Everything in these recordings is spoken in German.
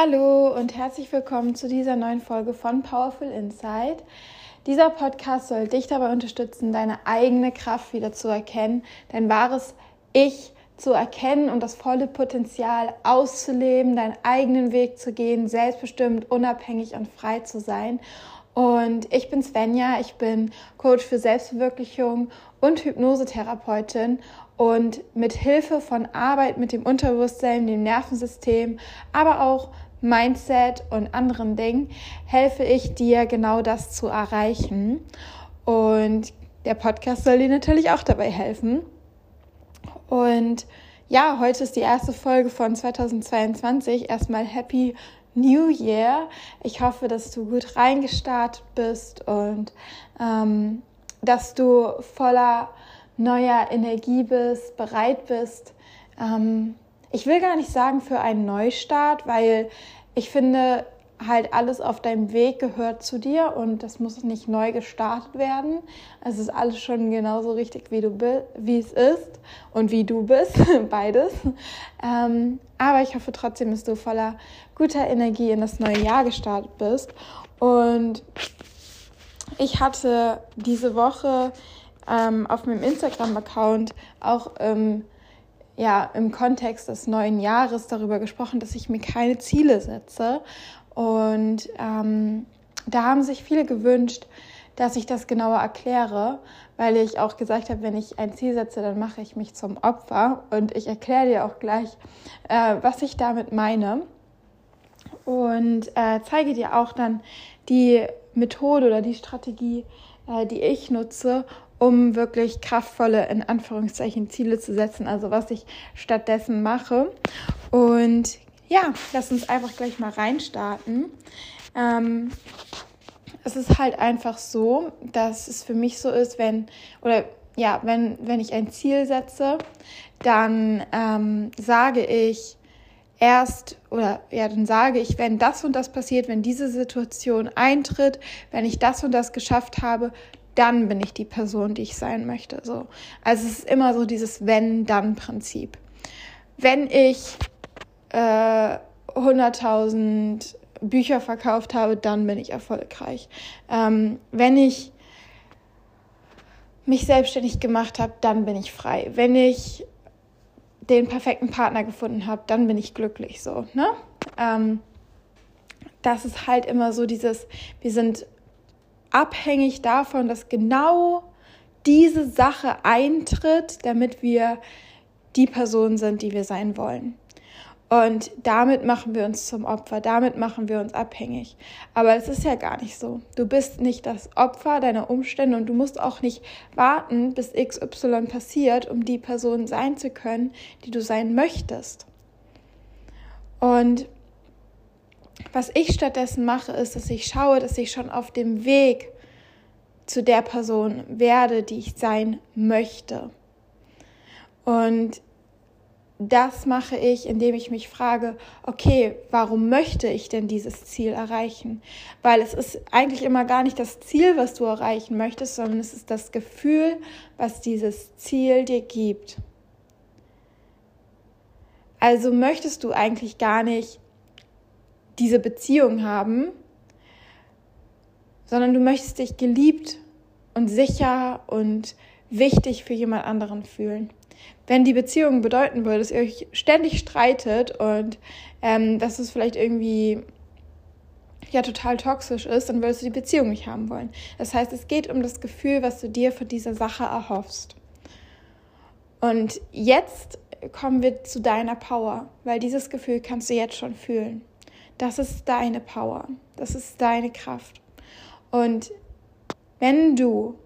Hallo und herzlich willkommen zu dieser neuen Folge von Powerful Insight. Dieser Podcast soll dich dabei unterstützen, deine eigene Kraft wieder zu erkennen, dein wahres Ich zu erkennen und das volle Potenzial auszuleben, deinen eigenen Weg zu gehen, selbstbestimmt, unabhängig und frei zu sein. Und ich bin Svenja, ich bin Coach für Selbstverwirklichung und Hypnosetherapeutin und mit Hilfe von Arbeit mit dem Unterbewusstsein, dem Nervensystem, aber auch Mindset und anderen Dingen helfe ich dir genau das zu erreichen. Und der Podcast soll dir natürlich auch dabei helfen. Und ja, heute ist die erste Folge von 2022. Erstmal Happy New Year. Ich hoffe, dass du gut reingestartet bist und ähm, dass du voller neuer Energie bist, bereit bist. Ähm, ich will gar nicht sagen für einen Neustart, weil ich finde, halt alles auf deinem Weg gehört zu dir und das muss nicht neu gestartet werden. Es ist alles schon genauso richtig, wie, du wie es ist und wie du bist, beides. Ähm, aber ich hoffe trotzdem, dass du voller guter Energie in das neue Jahr gestartet bist. Und ich hatte diese Woche ähm, auf meinem Instagram-Account auch ähm, ja, im Kontext des neuen Jahres darüber gesprochen, dass ich mir keine Ziele setze. Und ähm, da haben sich viele gewünscht, dass ich das genauer erkläre, weil ich auch gesagt habe, wenn ich ein Ziel setze, dann mache ich mich zum Opfer. Und ich erkläre dir auch gleich, äh, was ich damit meine. Und äh, zeige dir auch dann die Methode oder die Strategie, äh, die ich nutze, um wirklich kraftvolle, in Anführungszeichen, Ziele zu setzen, also was ich stattdessen mache. Und ja, lass uns einfach gleich mal reinstarten. Ähm, es ist halt einfach so, dass es für mich so ist, wenn, oder ja, wenn, wenn ich ein Ziel setze, dann ähm, sage ich erst, oder ja, dann sage ich, wenn das und das passiert, wenn diese Situation eintritt, wenn ich das und das geschafft habe, dann bin ich die Person, die ich sein möchte. So. Also es ist immer so dieses Wenn-Dann-Prinzip. Wenn ich äh, 100.000 Bücher verkauft habe, dann bin ich erfolgreich. Ähm, wenn ich mich selbstständig gemacht habe, dann bin ich frei. Wenn ich den perfekten Partner gefunden habe, dann bin ich glücklich so. Ne? Ähm, das ist halt immer so dieses, wir sind abhängig davon, dass genau diese Sache eintritt, damit wir die Person sind, die wir sein wollen. Und damit machen wir uns zum Opfer, damit machen wir uns abhängig. Aber es ist ja gar nicht so. Du bist nicht das Opfer deiner Umstände und du musst auch nicht warten, bis XY passiert, um die Person sein zu können, die du sein möchtest. Und was ich stattdessen mache, ist, dass ich schaue, dass ich schon auf dem Weg zu der Person werde, die ich sein möchte. Und das mache ich, indem ich mich frage, okay, warum möchte ich denn dieses Ziel erreichen? Weil es ist eigentlich immer gar nicht das Ziel, was du erreichen möchtest, sondern es ist das Gefühl, was dieses Ziel dir gibt. Also möchtest du eigentlich gar nicht diese Beziehung haben, sondern du möchtest dich geliebt und sicher und wichtig für jemand anderen fühlen. Wenn die Beziehung bedeuten würde, dass ihr euch ständig streitet und ähm, dass es vielleicht irgendwie ja total toxisch ist, dann würdest du die Beziehung nicht haben wollen. Das heißt, es geht um das Gefühl, was du dir von dieser Sache erhoffst. Und jetzt kommen wir zu deiner Power, weil dieses Gefühl kannst du jetzt schon fühlen. Das ist deine Power. Das ist deine Kraft. Und wenn du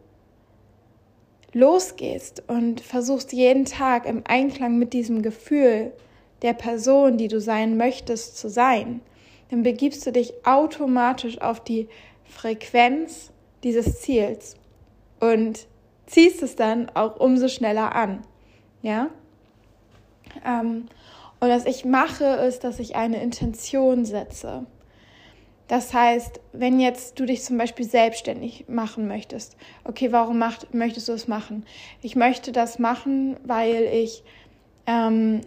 losgehst und versuchst jeden Tag im Einklang mit diesem Gefühl der Person, die du sein möchtest, zu sein, dann begibst du dich automatisch auf die Frequenz dieses Ziels und ziehst es dann auch umso schneller an. Ja? Ähm, und was ich mache, ist, dass ich eine Intention setze. Das heißt, wenn jetzt du dich zum Beispiel selbstständig machen möchtest, okay, warum macht, möchtest du es machen? Ich möchte das machen, weil ich ähm,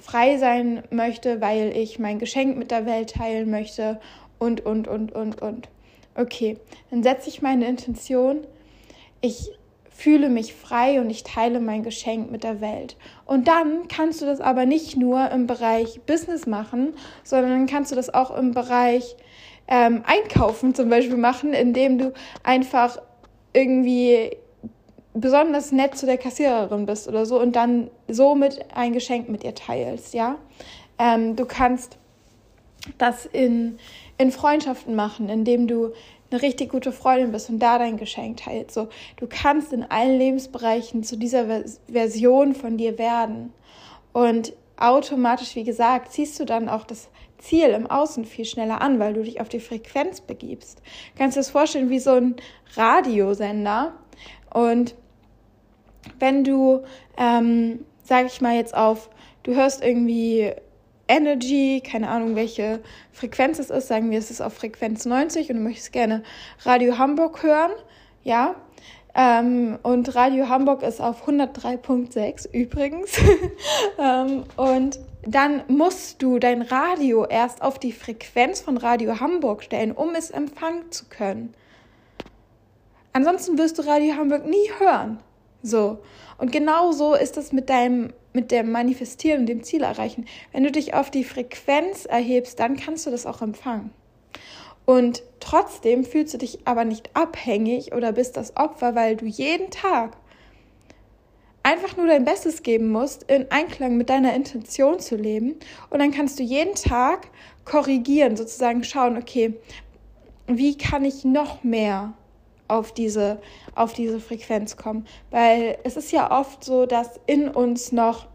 frei sein möchte, weil ich mein Geschenk mit der Welt teilen möchte und, und, und, und, und. Okay, dann setze ich meine Intention. Ich fühle mich frei und ich teile mein Geschenk mit der Welt. Und dann kannst du das aber nicht nur im Bereich Business machen, sondern kannst du das auch im Bereich ähm, Einkaufen zum Beispiel machen, indem du einfach irgendwie besonders nett zu der Kassiererin bist oder so und dann somit ein Geschenk mit ihr teilst, ja. Ähm, du kannst das in, in Freundschaften machen, indem du eine richtig gute Freundin bist und da dein Geschenk teilst. So, du kannst in allen Lebensbereichen zu dieser Version von dir werden. Und automatisch, wie gesagt, ziehst du dann auch das Ziel im Außen viel schneller an, weil du dich auf die Frequenz begibst. Du kannst dir das vorstellen wie so ein Radiosender. Und wenn du, ähm, sag ich mal jetzt auf, du hörst irgendwie Energy, keine Ahnung, welche Frequenz es ist, sagen wir, es ist auf Frequenz 90 und du möchtest gerne Radio Hamburg hören, ja. Ähm, und Radio Hamburg ist auf 103.6 übrigens. ähm, und dann musst du dein Radio erst auf die Frequenz von Radio Hamburg stellen, um es empfangen zu können. Ansonsten wirst du Radio Hamburg nie hören. So. Und genau so ist es mit deinem, mit dem Manifestieren und dem Ziel erreichen. Wenn du dich auf die Frequenz erhebst, dann kannst du das auch empfangen. Und trotzdem fühlst du dich aber nicht abhängig oder bist das Opfer, weil du jeden Tag einfach nur dein Bestes geben musst, in Einklang mit deiner Intention zu leben. Und dann kannst du jeden Tag korrigieren, sozusagen schauen, okay, wie kann ich noch mehr auf diese, auf diese Frequenz kommen. Weil es ist ja oft so, dass in uns noch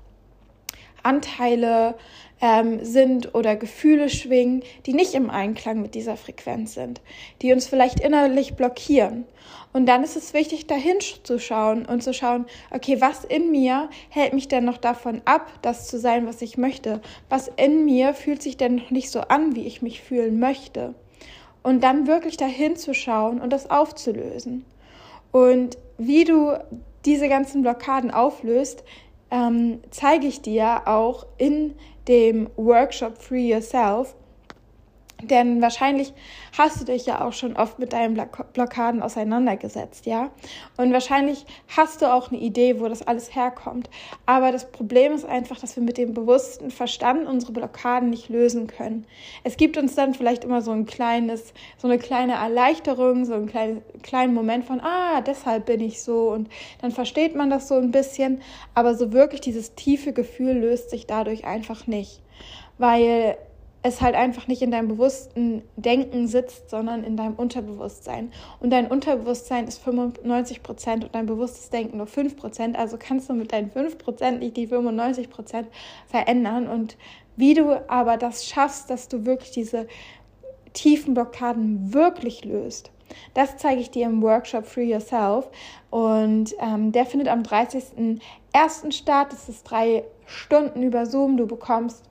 Anteile ähm, sind oder Gefühle schwingen, die nicht im Einklang mit dieser Frequenz sind, die uns vielleicht innerlich blockieren. Und dann ist es wichtig, dahin zu schauen und zu schauen, okay, was in mir hält mich denn noch davon ab, das zu sein, was ich möchte? Was in mir fühlt sich denn noch nicht so an, wie ich mich fühlen möchte? Und dann wirklich dahin zu schauen und das aufzulösen. Und wie du diese ganzen Blockaden auflöst, ähm, zeige ich dir auch in dem Workshop Free Yourself. Denn wahrscheinlich hast du dich ja auch schon oft mit deinen Blockaden auseinandergesetzt, ja? Und wahrscheinlich hast du auch eine Idee, wo das alles herkommt. Aber das Problem ist einfach, dass wir mit dem bewussten Verstand unsere Blockaden nicht lösen können. Es gibt uns dann vielleicht immer so ein kleines, so eine kleine Erleichterung, so einen kleinen, kleinen Moment von, ah, deshalb bin ich so. Und dann versteht man das so ein bisschen. Aber so wirklich dieses tiefe Gefühl löst sich dadurch einfach nicht. Weil es halt einfach nicht in deinem bewussten Denken sitzt, sondern in deinem Unterbewusstsein. Und dein Unterbewusstsein ist 95 Prozent und dein bewusstes Denken nur 5 Prozent. Also kannst du mit deinen 5 Prozent nicht die 95 Prozent verändern. Und wie du aber das schaffst, dass du wirklich diese tiefen Blockaden wirklich löst, das zeige ich dir im Workshop Free Yourself. Und ähm, der findet am 30.01. statt. Das ist drei Stunden über Zoom. Du bekommst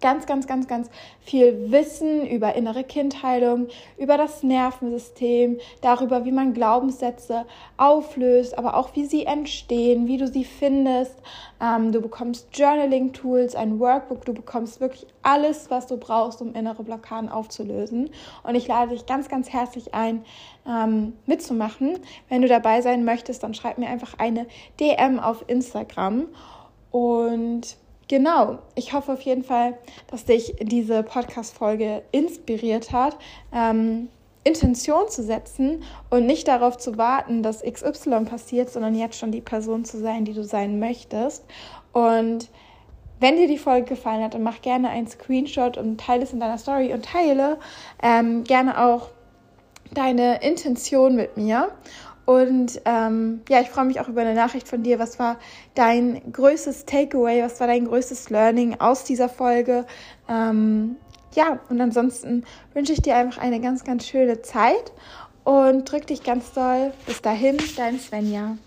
ganz, ganz, ganz, ganz viel Wissen über innere Kindheilung, über das Nervensystem, darüber, wie man Glaubenssätze auflöst, aber auch wie sie entstehen, wie du sie findest. Ähm, du bekommst Journaling-Tools, ein Workbook, du bekommst wirklich alles, was du brauchst, um innere Blockaden aufzulösen. Und ich lade dich ganz, ganz herzlich ein, ähm, mitzumachen. Wenn du dabei sein möchtest, dann schreib mir einfach eine DM auf Instagram. Und Genau, ich hoffe auf jeden Fall, dass dich diese Podcast-Folge inspiriert hat, ähm, Intention zu setzen und nicht darauf zu warten, dass XY passiert, sondern jetzt schon die Person zu sein, die du sein möchtest. Und wenn dir die Folge gefallen hat, dann mach gerne einen Screenshot und teile es in deiner Story und teile ähm, gerne auch deine Intention mit mir. Und ähm, ja, ich freue mich auch über eine Nachricht von dir. Was war dein größtes Takeaway? Was war dein größtes Learning aus dieser Folge? Ähm, ja, und ansonsten wünsche ich dir einfach eine ganz, ganz schöne Zeit und drück dich ganz doll. Bis dahin, dein Svenja.